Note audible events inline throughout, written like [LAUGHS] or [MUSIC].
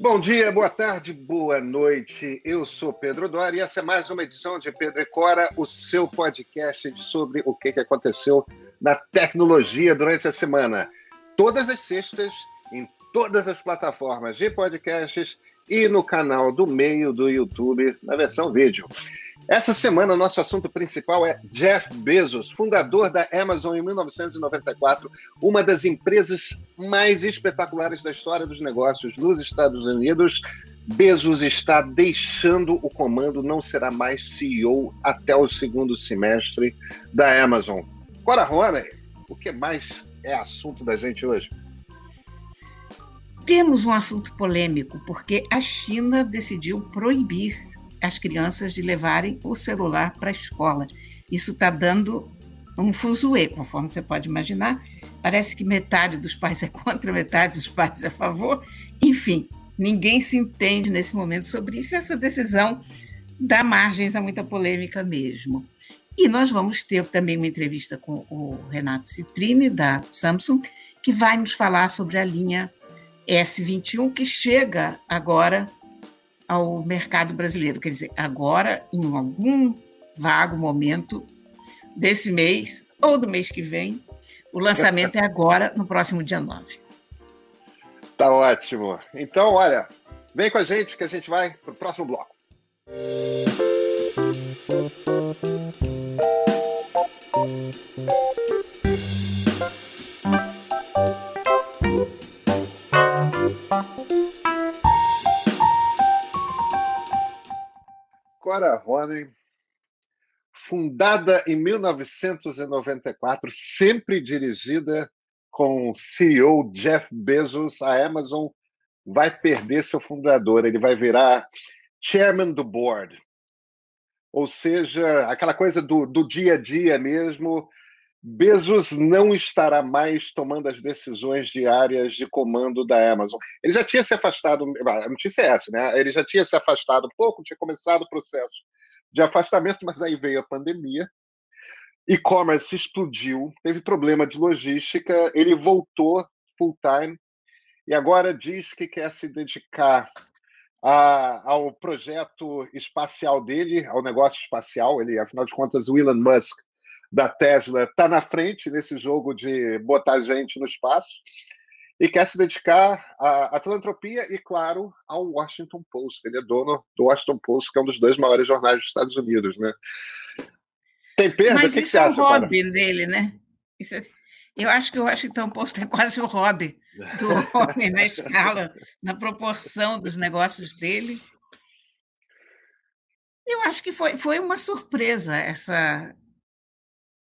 Bom dia, boa tarde, boa noite. Eu sou Pedro Dória e essa é mais uma edição de Pedro e Cora, o seu podcast sobre o que aconteceu na tecnologia durante a semana. Todas as sextas, em todas as plataformas de podcasts e no canal do meio do YouTube, na versão vídeo. Essa semana, nosso assunto principal é Jeff Bezos, fundador da Amazon em 1994, uma das empresas mais espetaculares da história dos negócios nos Estados Unidos. Bezos está deixando o comando, não será mais CEO até o segundo semestre da Amazon. Bora, Rony, o que mais é assunto da gente hoje? Temos um assunto polêmico, porque a China decidiu proibir as crianças de levarem o celular para a escola. Isso está dando um fuzuê, conforme você pode imaginar. Parece que metade dos pais é contra, [LAUGHS] metade dos pais é a favor. Enfim, ninguém se entende nesse momento sobre isso. Essa decisão dá margens a muita polêmica mesmo. E nós vamos ter também uma entrevista com o Renato Citrini, da Samsung, que vai nos falar sobre a linha S21, que chega agora ao mercado brasileiro. Quer dizer, agora, em algum vago momento desse mês ou do mês que vem, o lançamento é agora, no próximo dia 9. Tá ótimo. Então, olha, vem com a gente que a gente vai para o próximo bloco. Cora Ronen, fundada em 1994, sempre dirigida com o CEO Jeff Bezos, a Amazon vai perder seu fundador, ele vai virar chairman do board. Ou seja, aquela coisa do, do dia a dia mesmo, Bezos não estará mais tomando as decisões diárias de comando da Amazon. Ele já tinha se afastado, a notícia é essa, né? Ele já tinha se afastado um pouco, tinha começado o processo de afastamento, mas aí veio a pandemia. E-commerce explodiu, teve problema de logística, ele voltou full time e agora diz que quer se dedicar a, ao projeto espacial dele, ao negócio espacial. Ele, afinal de contas, o Elon Musk da Tesla está na frente nesse jogo de botar gente no espaço e quer se dedicar à, à, filantropia e, claro, ao Washington Post. Ele é dono do Washington Post, que é um dos dois maiores jornais dos Estados Unidos, né? Tem perda? Mas o que, isso que é acha? o hobby cara? dele, né? É... Eu acho que o Washington Post é quase o hobby do [LAUGHS] homem na escala, na proporção dos negócios dele. Eu acho que foi, foi uma surpresa essa,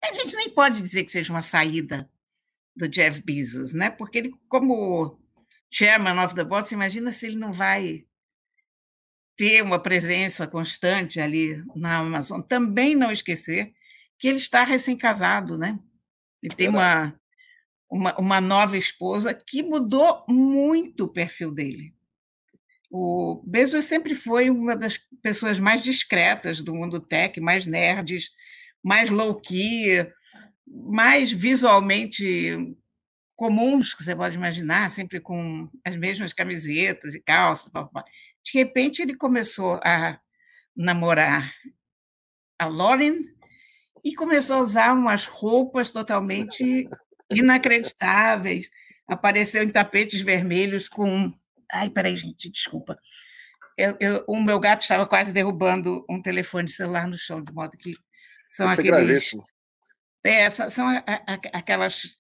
a gente nem pode dizer que seja uma saída do Jeff Bezos, né? Porque ele, como chairman of the board, você imagina se ele não vai ter uma presença constante ali na Amazon. Também não esquecer que ele está recém-casado, né? Ele tem uma, uma, uma nova esposa que mudou muito o perfil dele. O Bezos sempre foi uma das pessoas mais discretas do mundo tech, mais nerds, mais low-key, mais visualmente comuns que você pode imaginar, sempre com as mesmas camisetas e calças. De repente, ele começou a namorar a Lauren e começou a usar umas roupas totalmente inacreditáveis. Apareceu em tapetes vermelhos com. Ai, peraí, gente, desculpa. Eu, eu, o meu gato estava quase derrubando um telefone celular no chão, de modo que são Isso aqueles. É, é são a, a, aquelas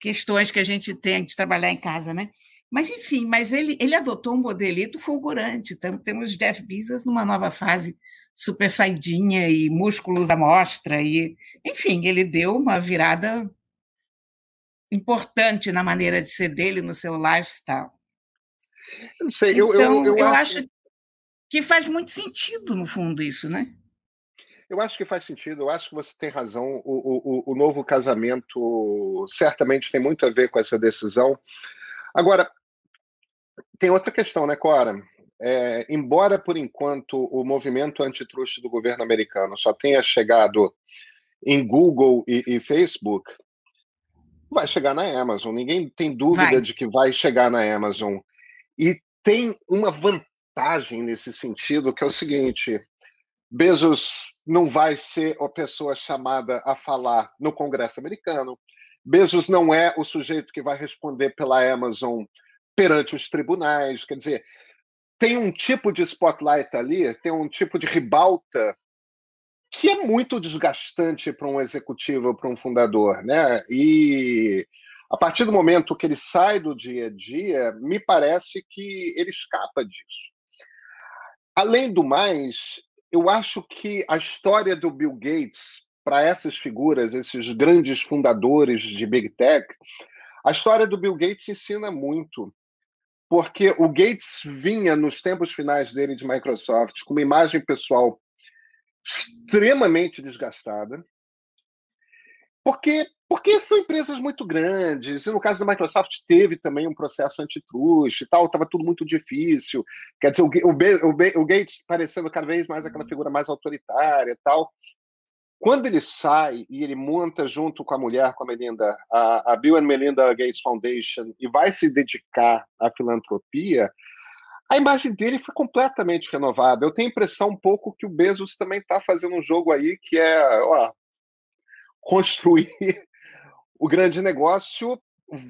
questões que a gente tem de trabalhar em casa, né? Mas, enfim, mas ele, ele adotou um modelito fulgurante. Temos Jeff Bezos numa nova fase super saidinha e músculos à mostra. E, enfim, ele deu uma virada importante na maneira de ser dele, no seu lifestyle. Eu não sei, então, eu, eu, eu, eu acho... acho que faz muito sentido, no fundo, isso, né? Eu acho que faz sentido, eu acho que você tem razão. O, o, o novo casamento certamente tem muito a ver com essa decisão. Agora, tem outra questão, né, Cora? É, embora, por enquanto, o movimento antitruste do governo americano só tenha chegado em Google e, e Facebook, vai chegar na Amazon. Ninguém tem dúvida Vai. de que vai chegar na Amazon. E tem uma vantagem nesse sentido, que é o seguinte: Bezos não vai ser a pessoa chamada a falar no Congresso americano. Bezos não é o sujeito que vai responder pela Amazon perante os tribunais. Quer dizer, tem um tipo de spotlight ali, tem um tipo de ribalta que é muito desgastante para um executivo, para um fundador, né? E a partir do momento que ele sai do dia a dia, me parece que ele escapa disso. Além do mais, eu acho que a história do Bill Gates para essas figuras, esses grandes fundadores de Big Tech, a história do Bill Gates ensina muito. Porque o Gates vinha nos tempos finais dele de Microsoft com uma imagem pessoal extremamente desgastada, porque porque são empresas muito grandes, e no caso da Microsoft teve também um processo antitruste e tal, estava tudo muito difícil. Quer dizer, o, o, o, Gates parecendo cada vez mais aquela figura mais autoritária e tal. Quando ele sai e ele monta junto com a mulher, com a Melinda, a, a Bill and Melinda Gates Foundation e vai se dedicar à filantropia, a imagem dele foi completamente renovada. Eu tenho a impressão um pouco que o Bezos também está fazendo um jogo aí que é ó, construir o grande negócio,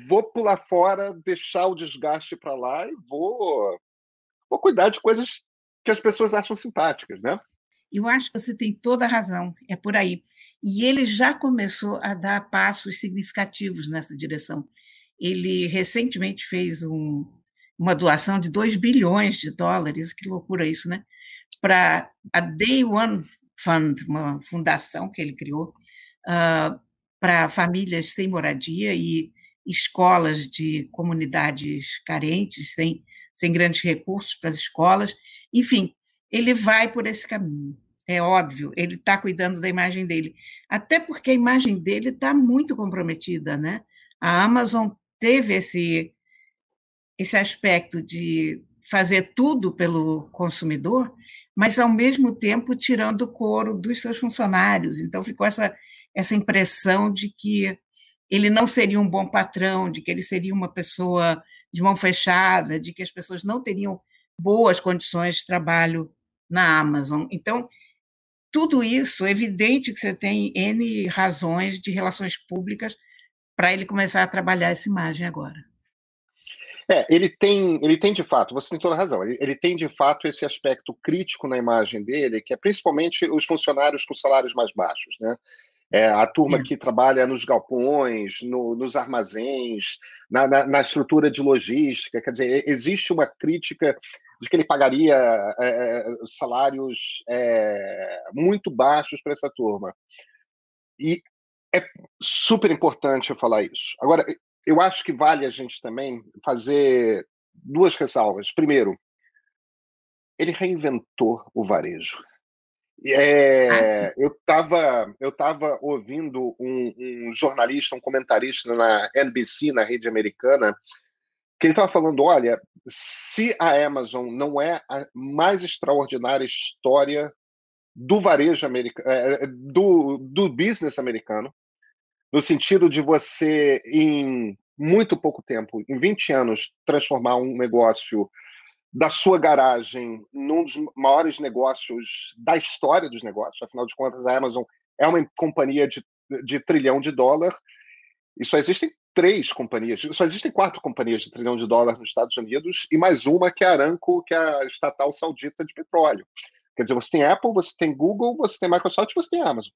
vou pular fora, deixar o desgaste para lá e vou, vou cuidar de coisas que as pessoas acham simpáticas, né? Eu acho que você tem toda a razão, é por aí. E ele já começou a dar passos significativos nessa direção. Ele recentemente fez um, uma doação de 2 bilhões de dólares, que loucura isso, né? Para a Day One Fund, uma fundação que ele criou, uh, para famílias sem moradia e escolas de comunidades carentes, sem, sem grandes recursos para as escolas. Enfim, ele vai por esse caminho. É óbvio, ele está cuidando da imagem dele. Até porque a imagem dele está muito comprometida, né? A Amazon teve esse, esse aspecto de fazer tudo pelo consumidor, mas ao mesmo tempo tirando o couro dos seus funcionários. Então ficou essa, essa impressão de que ele não seria um bom patrão, de que ele seria uma pessoa de mão fechada, de que as pessoas não teriam boas condições de trabalho na Amazon. Então, tudo isso, é evidente que você tem N razões de relações públicas para ele começar a trabalhar essa imagem agora. É, ele tem, ele tem de fato, você tem toda a razão, ele, ele, tem de fato esse aspecto crítico na imagem dele, que é principalmente os funcionários com salários mais baixos, né? É, a turma é. que trabalha nos galpões, no, nos armazéns, na, na, na, estrutura de logística. Quer dizer, existe uma crítica de que ele pagaria é, é salários é, muito baixos para essa turma. E é super importante eu falar isso. Agora, eu acho que vale a gente também fazer duas ressalvas. Primeiro, ele reinventou o varejo. É, eu estava eu tava ouvindo um, um, jornalista, um comentarista na NBC, na rede americana, que ele estava falando: olha, se a Amazon não é a mais extraordinária história do varejo americano, é, é, do, do business americano, no sentido de você, em muito pouco tempo, em 20 anos, transformar um negócio da sua garagem num dos maiores negócios da história dos negócios. Afinal de contas, a Amazon é uma companhia de, de trilhão de dólar e só existem três companhias, só existem quatro companhias de trilhão de dólar nos Estados Unidos e mais uma que é a Aramco, que é a estatal saudita de petróleo. Quer dizer, você tem Apple, você tem Google, você tem Microsoft, você tem Amazon.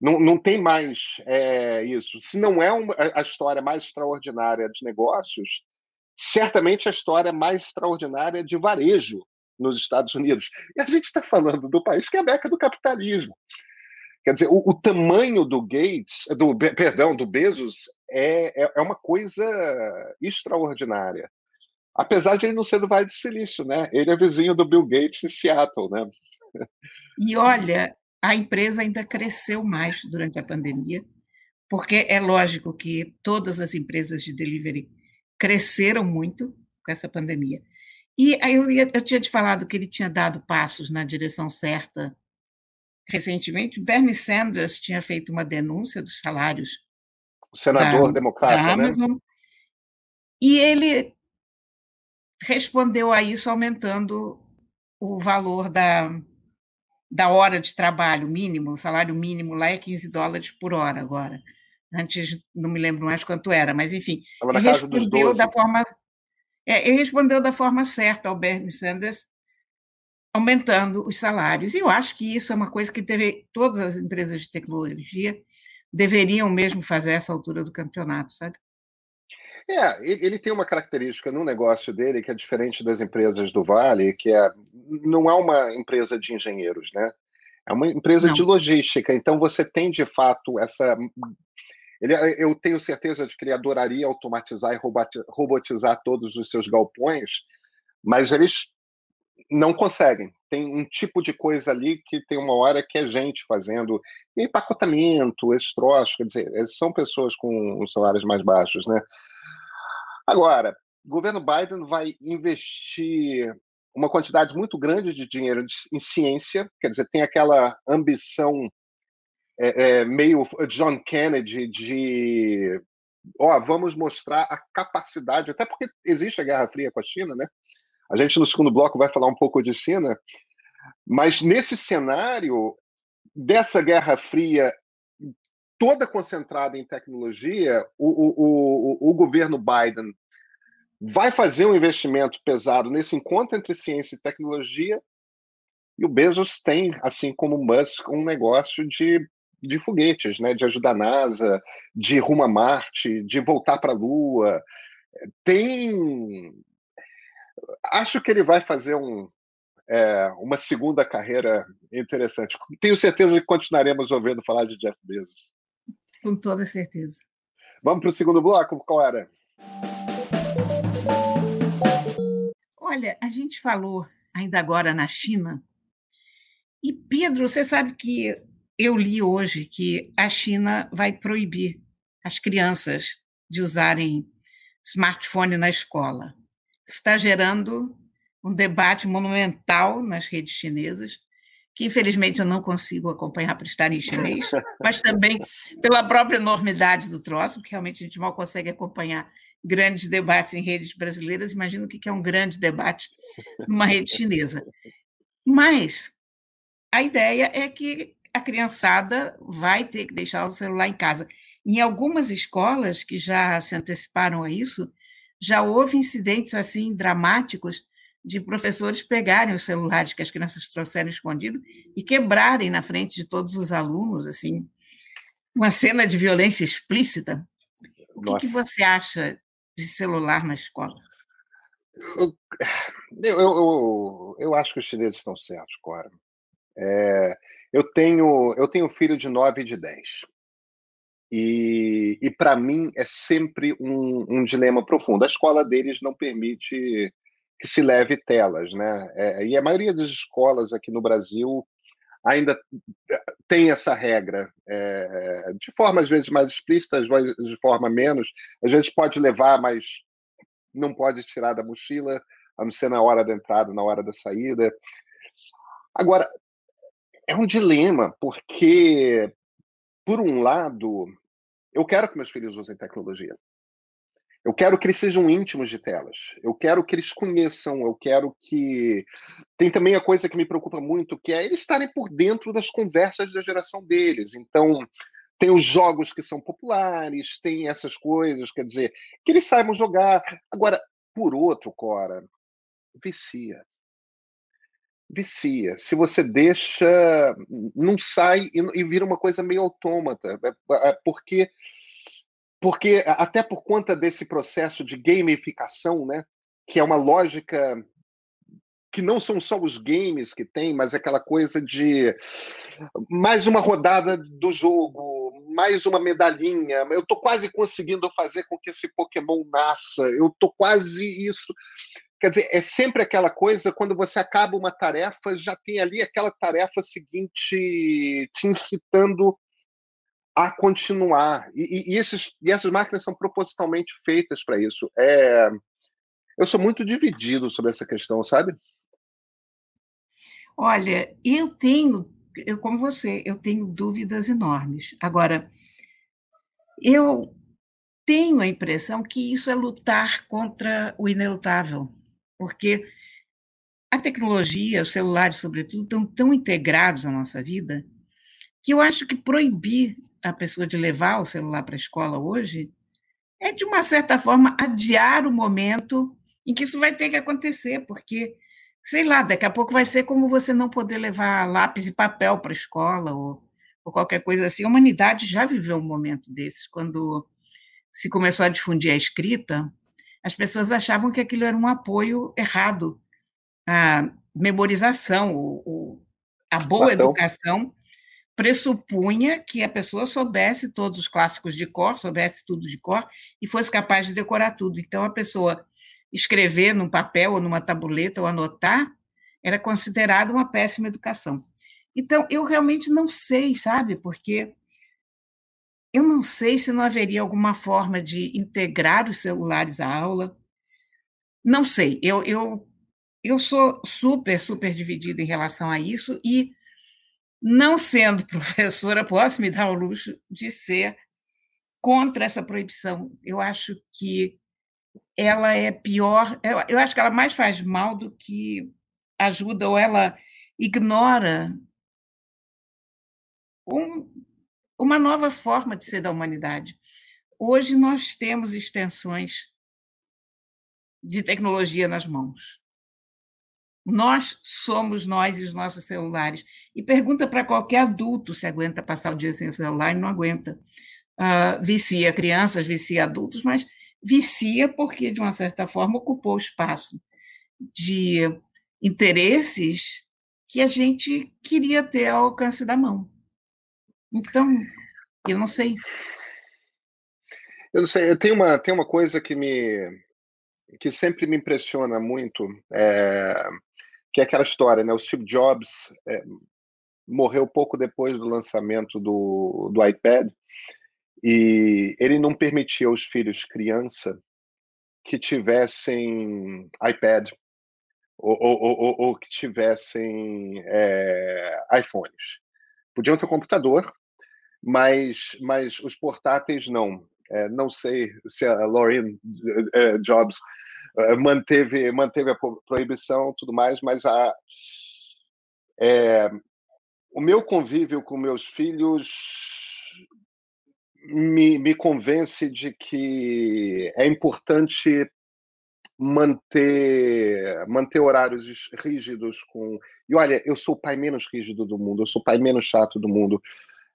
Não, não tem mais é, isso. Se não é uma, a história mais extraordinária de negócios, certamente a história mais extraordinária de varejo nos Estados Unidos. E a gente está falando do país que é a beca do capitalismo. Quer dizer, o, o, tamanho do Gates, do perdão, do Bezos é, é, é, uma coisa extraordinária. Apesar de ele não ser do Vale do Silício, né? Ele é vizinho do Bill Gates em Seattle, né? E olha, a empresa ainda cresceu mais durante a pandemia, porque é lógico que todas as empresas de delivery cresceram muito com essa pandemia. E aí eu, ia, eu tinha te falado que ele tinha dado passos na direção certa recentemente. Bernie Sanders tinha feito uma denúncia dos salários. O senador da, democrata, da né? Amazon, né? E ele respondeu a isso aumentando o valor da, da hora de trabalho mínimo, o salário mínimo lá é 15 dólares por hora agora. Antes não me lembro mais quanto era, mas enfim, ele respondeu da forma é, ele respondeu da forma certa ao Bernie Sanders, aumentando os salários. E eu acho que isso é uma coisa que deve, todas as empresas de tecnologia deveriam mesmo fazer essa altura do campeonato, sabe? É, ele tem uma característica no negócio dele que é diferente das empresas do Vale, que é não é uma empresa de engenheiros, né? É uma empresa não. de logística. Então você tem de fato essa ele, eu tenho certeza de que ele adoraria automatizar e robotizar todos os seus galpões, mas eles não conseguem. Tem um tipo de coisa ali que tem uma hora que é gente fazendo empacotamento, esse troço, quer dizer, são pessoas com os salários mais baixos, né? Agora, o governo Biden vai investir uma quantidade muito grande de dinheiro em ciência, quer dizer, tem aquela ambição é, é, meio John Kennedy de ó, vamos mostrar a capacidade, até porque existe a Guerra Fria com a China, né? A gente no segundo bloco vai falar um pouco de China, mas nesse cenário dessa Guerra Fria toda concentrada em tecnologia, o, o, o, o governo Biden vai fazer um investimento pesado nesse encontro entre ciência e tecnologia, e o Bezos tem, assim como o Musk, um negócio de, de foguetes, né? de ajudar a NASA, de rumo a Marte, de voltar para a Lua. Tem. Acho que ele vai fazer um, é, uma segunda carreira interessante. Tenho certeza que continuaremos ouvindo falar de Jeff Bezos. Com toda certeza. Vamos para o segundo bloco, Clara? Olha, a gente falou ainda agora na China, e Pedro, você sabe que eu li hoje que a China vai proibir as crianças de usarem smartphone na escola. Isso está gerando um debate monumental nas redes chinesas que infelizmente eu não consigo acompanhar para estar em chinês, mas também pela própria enormidade do troço, porque realmente a gente mal consegue acompanhar grandes debates em redes brasileiras. Imagino o que é um grande debate numa rede chinesa. Mas a ideia é que a criançada vai ter que deixar o celular em casa. Em algumas escolas que já se anteciparam a isso, já houve incidentes assim dramáticos de professores pegarem os celulares que as crianças trouxeram escondido e quebrarem na frente de todos os alunos, assim, uma cena de violência explícita. O que, que, você acha de celular na escola? Eu, eu, eu, eu acho que os chineses estão certos, Cora. É, eu tenho eu tenho filho de 9 e de 10. E, e para mim é sempre um, um dilema profundo. A escola deles não permite que se leve telas, né? É, e a maioria das escolas aqui no Brasil ainda tem essa regra, é, de forma às vezes mais explícita, às vezes de forma menos. Às vezes pode levar, mas não pode tirar da mochila, a não ser na hora da entrada, na hora da saída. Agora, é um dilema, porque, por um lado, eu quero que meus filhos usem tecnologia. Eu quero que eles sejam íntimos de telas. Eu quero que eles conheçam. Eu quero que. Tem também a coisa que me preocupa muito, que é eles estarem por dentro das conversas da geração deles. Então, tem os jogos que são populares, tem essas coisas, quer dizer, que eles saibam jogar. Agora, por outro, Cora, vicia. Vicia. Se você deixa, não sai e, e vira uma coisa meio autômata. É, é, porque porque até por conta desse processo de gamificação, né, que é uma lógica que não são só os games que tem, mas aquela coisa de mais uma rodada do jogo, mais uma medalhinha. Eu estou quase conseguindo fazer com que esse Pokémon nasça. Eu estou quase isso. Quer dizer, é sempre aquela coisa, quando você acaba uma tarefa, já tem ali aquela tarefa seguinte te incitando a continuar. E, e, esses, e essas máquinas são propositalmente feitas para isso. É, eu sou muito dividido sobre essa questão, sabe? Olha, eu tenho, eu como você, eu tenho dúvidas enormes. Agora, eu tenho a impressão que isso é lutar contra o inelutável, porque a tecnologia, os celulares, sobretudo, estão tão integrados à nossa vida que eu acho que proibir a pessoa de levar o celular para a escola hoje é, de uma certa forma, adiar o momento em que isso vai ter que acontecer, porque, sei lá, daqui a pouco vai ser como você não poder levar lápis e papel para a escola ou, ou qualquer coisa assim. A humanidade já viveu um momento desses, quando se começou a difundir a escrita, as pessoas achavam que aquilo era um apoio errado à memorização, o, o a boa Platão. educação pressupunha que a pessoa soubesse todos os clássicos de cor, soubesse tudo de cor e fosse capaz de decorar tudo. Então, a pessoa escrever num papel ou numa tabuleta ou anotar era considerada uma péssima educação. Então, eu realmente não sei, sabe? Porque eu não sei se não haveria alguma forma de integrar os celulares à aula. Não sei. Eu, eu, eu sou super, super dividida em relação a isso e não sendo [LAUGHS] professora, posso me dar o luxo de ser contra essa proibição. Eu acho que ela é pior, eu acho que ela mais faz mal do que ajuda, ou ela ignora um, uma nova forma de ser da humanidade. Hoje nós temos extensões de tecnologia nas mãos. Nós somos nós e os nossos celulares. E pergunta para qualquer adulto se aguenta passar o dia sem o celular e não aguenta. Uh, vicia crianças, vicia adultos, mas vicia porque, de uma certa forma, ocupou o espaço de interesses que a gente queria ter ao alcance da mão. Então, eu não sei. Eu não sei, tenho uma, tem uma coisa que me que sempre me impressiona muito, é, que é aquela história, né? O Steve Jobs é, morreu pouco depois do lançamento do, do iPad e ele não permitia aos filhos criança que tivessem iPad ou, ou, ou, ou que tivessem é, iPhones. Podiam ter computador, mas, mas os portáteis não. É, não sei se a Laureen uh, Jobs uh, manteve, manteve a proibição tudo mais, mas a, é, o meu convívio com meus filhos me, me convence de que é importante manter manter horários rígidos com e olha eu sou o pai menos rígido do mundo eu sou o pai menos chato do mundo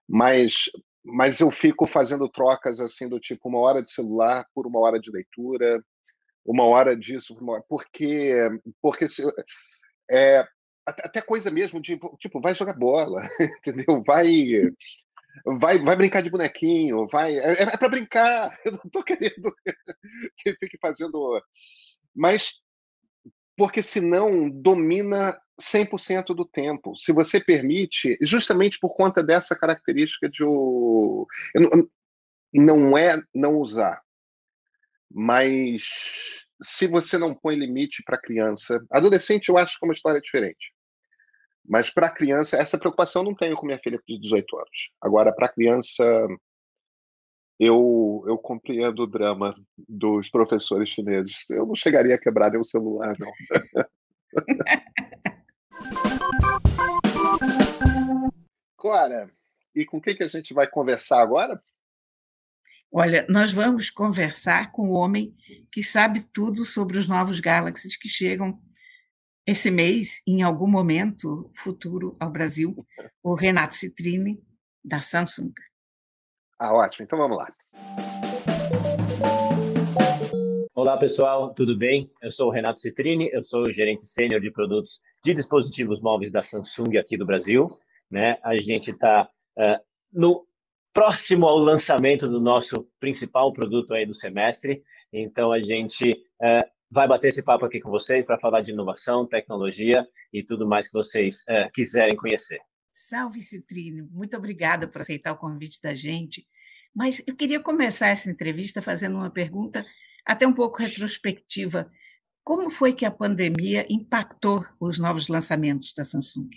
mas mas eu fico fazendo trocas assim do tipo uma hora de celular por uma hora de leitura, uma hora disso, uma hora, porque porque se, é, até coisa mesmo de tipo vai jogar bola, [LAUGHS] entendeu? Vai vai vai brincar de bonequinho, vai é, é para brincar. [LAUGHS] Eu não estou querendo [LAUGHS] que fique fazendo, mas porque senão domina 100% do tempo. Se você permite, justamente por conta dessa característica de o não é não usar, mas se você não põe limite para criança, adolescente eu acho que é uma história diferente. Mas para criança, essa preocupação não tenho com minha filha de 18 anos. Agora, para criança, eu, eu compreendo o drama dos professores chineses. Eu não chegaria a quebrar nenhum celular, não. [LAUGHS] Clara, e com quem que a gente vai conversar agora? Olha, nós vamos conversar com o homem que sabe tudo sobre os novos Galaxies que chegam esse mês, em algum momento futuro, ao Brasil, o Renato Citrini, da Samsung. Ah, ótimo. Então vamos lá. Olá, pessoal, tudo bem? Eu sou o Renato Citrini, eu sou o gerente sênior de produtos de dispositivos móveis da Samsung aqui do Brasil. Né? A gente está uh, eh, no próximo ao lançamento do nosso principal produto aí do semestre, então a gente uh, vai bater esse papo aqui com vocês para falar de inovação, tecnologia e tudo mais que vocês uh, quiserem conhecer. Salve, Citrino. Muito obrigada por aceitar o convite da gente. Mas eu queria começar essa entrevista fazendo uma pergunta até um pouco retrospectiva. Como foi que a pandemia impactou os novos lançamentos da Samsung?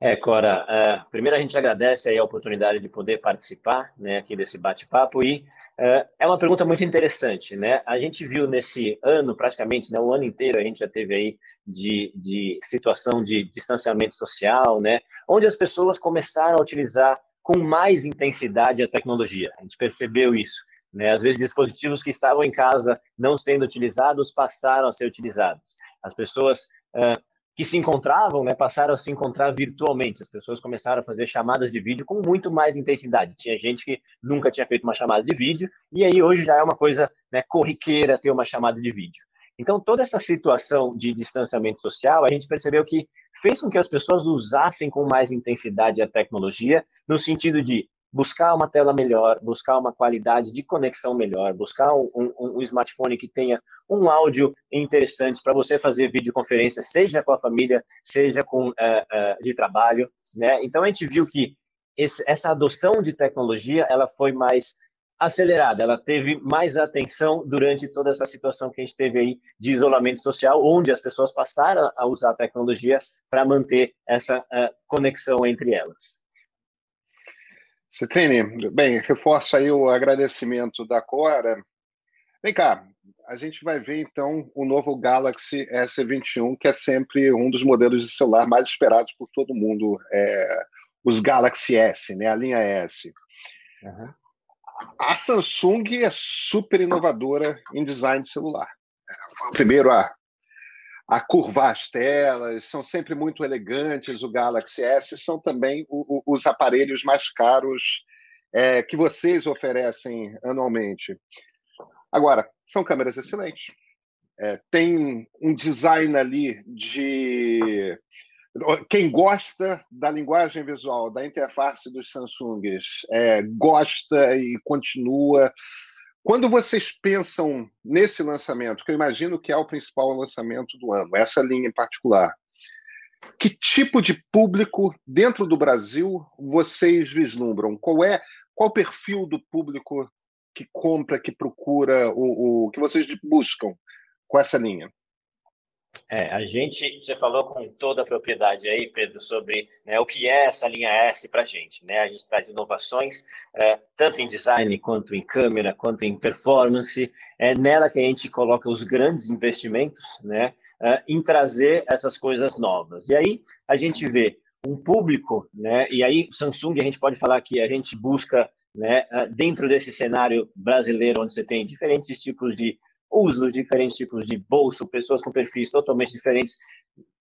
É, Cora, uh, primeiro a gente agradece aí a oportunidade de poder participar né, aqui desse bate-papo e uh, é uma pergunta muito interessante, né? A gente viu nesse ano, praticamente, né, o ano inteiro, a gente já teve aí de, de situação de distanciamento social, né? Onde as pessoas começaram a utilizar com mais intensidade a tecnologia. A gente percebeu isso. Né? Às vezes, dispositivos que estavam em casa não sendo utilizados passaram a ser utilizados. As pessoas uh, que se encontravam, né, passaram a se encontrar virtualmente. As pessoas começaram a fazer chamadas de vídeo com muito mais intensidade. Tinha gente que nunca tinha feito uma chamada de vídeo, e aí hoje já é uma coisa né, corriqueira ter uma chamada de vídeo. Então, toda essa situação de distanciamento social, a gente percebeu que fez com que as pessoas usassem com mais intensidade a tecnologia, no sentido de buscar uma tela melhor, buscar uma qualidade de conexão melhor, buscar um, um, um smartphone que tenha um áudio interessante para você fazer videoconferência, seja com a família, seja com uh, uh, de trabalho, né? Então a gente viu que esse, essa adoção de tecnologia ela foi mais acelerada, ela teve mais atenção durante toda essa situação que a gente teve aí de isolamento social, onde as pessoas passaram a usar a tecnologia para manter essa uh, conexão entre elas. Citrine, bem, reforço aí o agradecimento da Cora. Vem cá, a gente vai ver então o novo Galaxy S21, que é sempre um dos modelos de celular mais esperados por todo mundo, é, os Galaxy S, né, a linha S. Uhum. A Samsung é super inovadora em design de celular. Foi o primeiro a a curvar as telas, são sempre muito elegantes. O Galaxy S são também o, o, os aparelhos mais caros é, que vocês oferecem anualmente. Agora, são câmeras excelentes. É, tem um design ali de. Quem gosta da linguagem visual, da interface dos Samsungs, é, gosta e continua quando vocês pensam nesse lançamento, que eu imagino que é o principal lançamento do ano, essa linha em particular, que tipo de público dentro do Brasil vocês vislumbram? Qual é qual o perfil do público que compra, que procura, o, o que vocês buscam com essa linha? É, a gente, você falou com toda a propriedade aí, Pedro, sobre né, o que é essa linha S para a gente. Né? A gente traz inovações, é, tanto em design, quanto em câmera, quanto em performance. É nela que a gente coloca os grandes investimentos né, é, em trazer essas coisas novas. E aí a gente vê um público, né, e aí Samsung, a gente pode falar que a gente busca, né, é, dentro desse cenário brasileiro, onde você tem diferentes tipos de usos diferentes tipos de bolso, pessoas com perfis totalmente diferentes.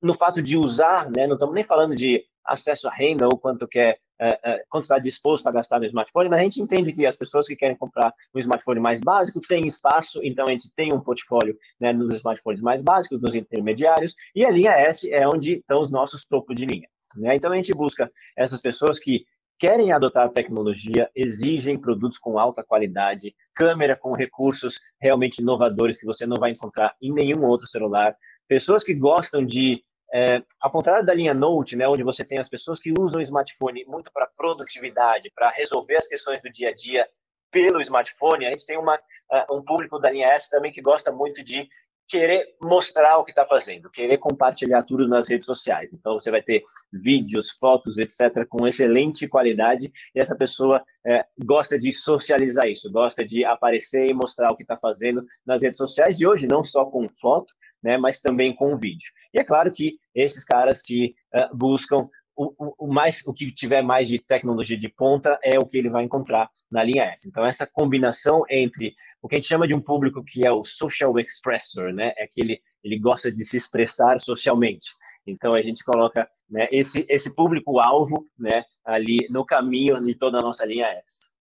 No fato de usar, né, não estamos nem falando de acesso à renda ou quanto quer, é, é, quanto está disposto a gastar no smartphone, mas a gente entende que as pessoas que querem comprar um smartphone mais básico têm espaço, então a gente tem um portfólio né, nos smartphones mais básicos, nos intermediários, e a linha S é onde estão os nossos topos de linha. Né? Então a gente busca essas pessoas que querem adotar a tecnologia, exigem produtos com alta qualidade, câmera com recursos realmente inovadores que você não vai encontrar em nenhum outro celular, pessoas que gostam de é, ao contrário da linha Note, né, onde você tem as pessoas que usam o smartphone muito para produtividade, para resolver as questões do dia a dia pelo smartphone, a gente tem uma, uh, um público da linha S também que gosta muito de querer mostrar o que está fazendo, querer compartilhar tudo nas redes sociais. Então, você vai ter vídeos, fotos, etc., com excelente qualidade, e essa pessoa é, gosta de socializar isso, gosta de aparecer e mostrar o que está fazendo nas redes sociais, e hoje não só com foto, né, mas também com vídeo. E é claro que esses caras que uh, buscam o, o, mais, o que tiver mais de tecnologia de ponta é o que ele vai encontrar na linha S. Então, essa combinação entre o que a gente chama de um público que é o social expressor, né? É que ele, ele gosta de se expressar socialmente. Então, a gente coloca né, esse, esse público-alvo né, ali no caminho de toda a nossa linha S.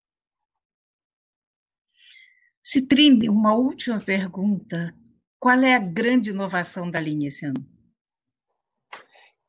Citrine, uma última pergunta. Qual é a grande inovação da linha esse ano?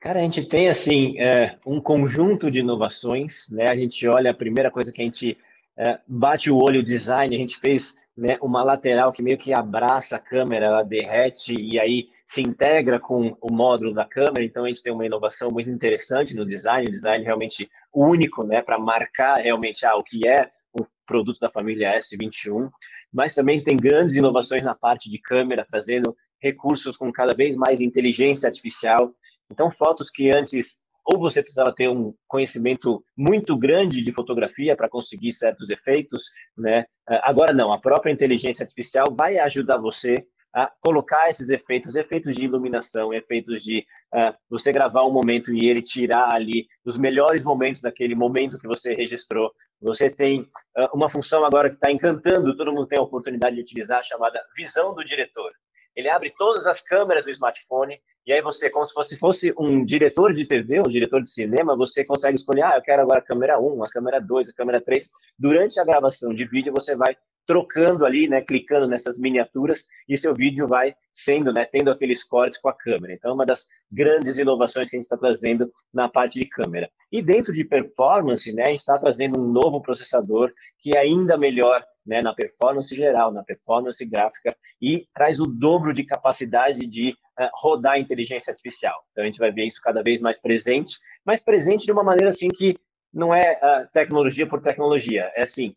Cara, a gente tem assim é, um conjunto de inovações, né? A gente olha a primeira coisa que a gente é, bate o olho, o design, a gente fez né, uma lateral que meio que abraça a câmera, ela derrete e aí se integra com o módulo da câmera. Então a gente tem uma inovação muito interessante no design, design realmente único, né, para marcar realmente ah, o que é um produto da família S21. Mas também tem grandes inovações na parte de câmera, trazendo recursos com cada vez mais inteligência artificial então, fotos que antes ou você precisava ter um conhecimento muito grande de fotografia para conseguir certos efeitos, né? Agora não, a própria inteligência artificial vai ajudar você a colocar esses efeitos, efeitos de iluminação, efeitos de uh, você gravar um momento e ele tirar ali os melhores momentos daquele momento que você registrou. Você tem uh, uma função agora que está encantando, todo mundo tem a oportunidade de utilizar, chamada visão do diretor. Ele abre todas as câmeras do smartphone e aí você, como se fosse, fosse um diretor de TV, um diretor de cinema, você consegue escolher, ah, eu quero agora a câmera 1, a câmera 2, a câmera 3. Durante a gravação de vídeo, você vai trocando ali, né, clicando nessas miniaturas e seu vídeo vai sendo, né, tendo aqueles cortes com a câmera. Então, uma das grandes inovações que a gente está trazendo na parte de câmera. E dentro de performance, né, a gente está trazendo um novo processador que é ainda melhor né, na performance geral, na performance gráfica e traz o dobro de capacidade de uh, rodar inteligência artificial. Então, a gente vai ver isso cada vez mais presente, mas presente de uma maneira assim que não é uh, tecnologia por tecnologia, é assim,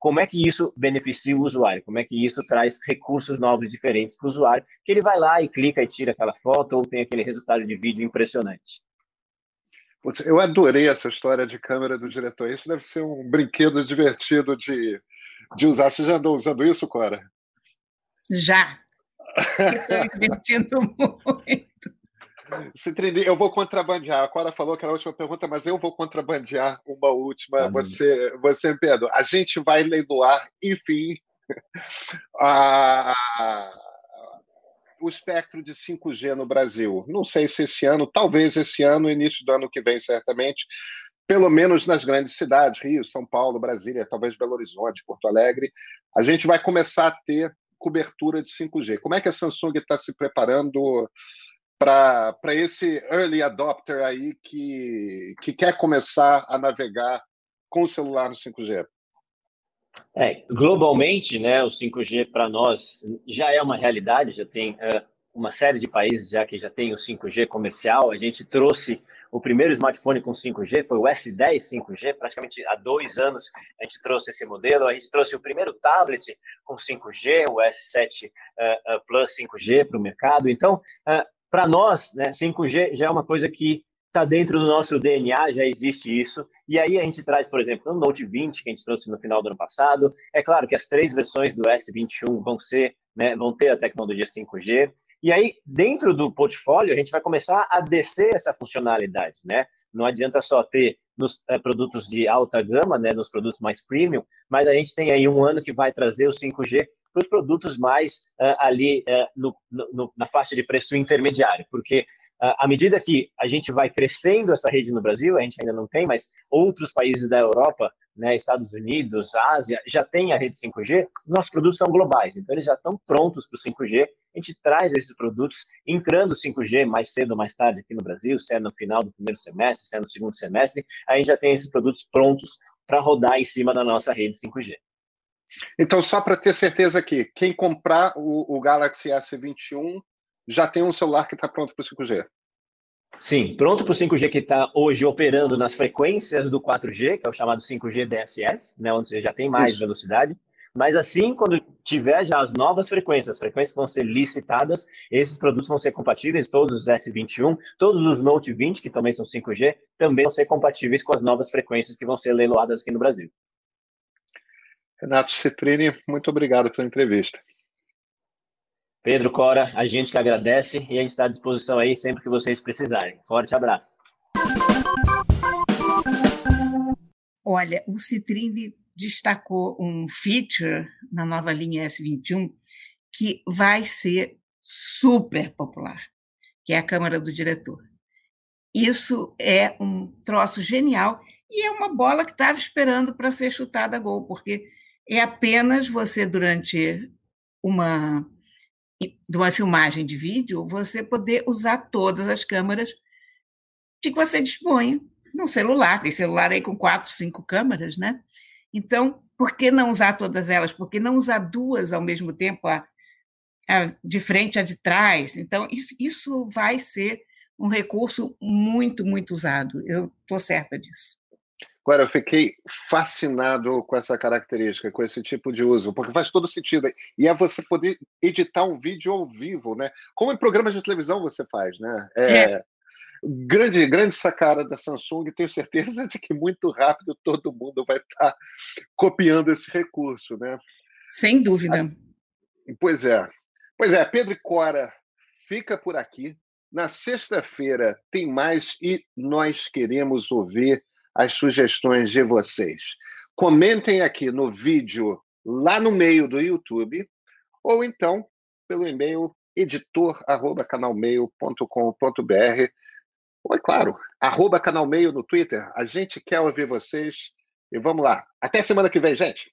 como é que isso beneficia o usuário, como é que isso traz recursos novos diferentes para o usuário, que ele vai lá e clica e tira aquela foto ou tem aquele resultado de vídeo impressionante. Putz, eu adorei essa história de câmera do diretor. Isso deve ser um brinquedo divertido de, de usar. Você já andou usando isso, Cora? Já. Estou me divertindo muito. Citrine, eu vou contrabandear. A Cora falou que era a última pergunta, mas eu vou contrabandear uma última. Ah, você, você, Pedro, a gente vai leiloar, enfim, [LAUGHS] a, o espectro de 5G no Brasil. Não sei se esse ano, talvez esse ano, início do ano que vem, certamente, pelo menos nas grandes cidades, Rio, São Paulo, Brasília, talvez Belo Horizonte, Porto Alegre, a gente vai começar a ter cobertura de 5G. Como é que a Samsung está se preparando para esse early adopter aí que, que quer começar a navegar com o celular no 5G? É, globalmente, né, o 5G para nós já é uma realidade, já tem uh, uma série de países já que já tem o 5G comercial. A gente trouxe o primeiro smartphone com 5G, foi o S10 5G, praticamente há dois anos a gente trouxe esse modelo. A gente trouxe o primeiro tablet com 5G, o S7 uh, uh, Plus 5G para o mercado. Então, uh, para nós, né, 5G já é uma coisa que está dentro do nosso DNA, já existe isso. E aí a gente traz, por exemplo, o Note 20 que a gente trouxe no final do ano passado. É claro que as três versões do S21 vão ser, né, vão ter a tecnologia 5G. E aí, dentro do portfólio, a gente vai começar a descer essa funcionalidade, né? Não adianta só ter nos é, produtos de alta gama, né, nos produtos mais premium, mas a gente tem aí um ano que vai trazer o 5G para os produtos mais uh, ali uh, no, no, na faixa de preço intermediário, porque à medida que a gente vai crescendo essa rede no Brasil, a gente ainda não tem, mas outros países da Europa, né, Estados Unidos, Ásia, já tem a rede 5G, nossos produtos são globais, então eles já estão prontos para o 5G, a gente traz esses produtos entrando 5G mais cedo ou mais tarde aqui no Brasil, se é no final do primeiro semestre, se é no segundo semestre, a gente já tem esses produtos prontos para rodar em cima da nossa rede 5G. Então, só para ter certeza aqui, quem comprar o, o Galaxy S21 já tem um celular que está pronto para o 5G. Sim, pronto para o 5G que está hoje operando nas frequências do 4G, que é o chamado 5G DSS, né, onde você já tem mais Isso. velocidade. Mas assim, quando tiver já as novas frequências, as frequências vão ser licitadas, esses produtos vão ser compatíveis, todos os S21, todos os Note 20, que também são 5G, também vão ser compatíveis com as novas frequências que vão ser leiloadas aqui no Brasil. Renato Citrini, muito obrigado pela entrevista. Pedro Cora, a gente que agradece e a gente está à disposição aí sempre que vocês precisarem. Forte abraço. Olha, o Citrini destacou um feature na nova linha S21 que vai ser super popular, que é a câmera do diretor. Isso é um troço genial e é uma bola que estava esperando para ser chutada a gol, porque é apenas você, durante uma, de uma filmagem de vídeo, você poder usar todas as câmeras que você dispõe no celular. Tem celular aí com quatro, cinco câmeras, né? Então, por que não usar todas elas? Por que não usar duas ao mesmo tempo, a, a de frente, a de trás? Então, isso, isso vai ser um recurso muito, muito usado. Eu estou certa disso. Agora, eu fiquei fascinado com essa característica, com esse tipo de uso, porque faz todo sentido. E é você poder editar um vídeo ao vivo, né? Como em programas de televisão você faz, né? É, é. grande, grande sacada da Samsung. Tenho certeza de que muito rápido todo mundo vai estar copiando esse recurso, né? Sem dúvida. Pois é. Pois é, Pedro Cora fica por aqui. Na sexta-feira tem mais e nós queremos ouvir as sugestões de vocês. Comentem aqui no vídeo lá no meio do YouTube ou então pelo e-mail editor@canalmeio.com.br ou é claro, arroba canalmeio no Twitter. A gente quer ouvir vocês e vamos lá. Até semana que vem, gente.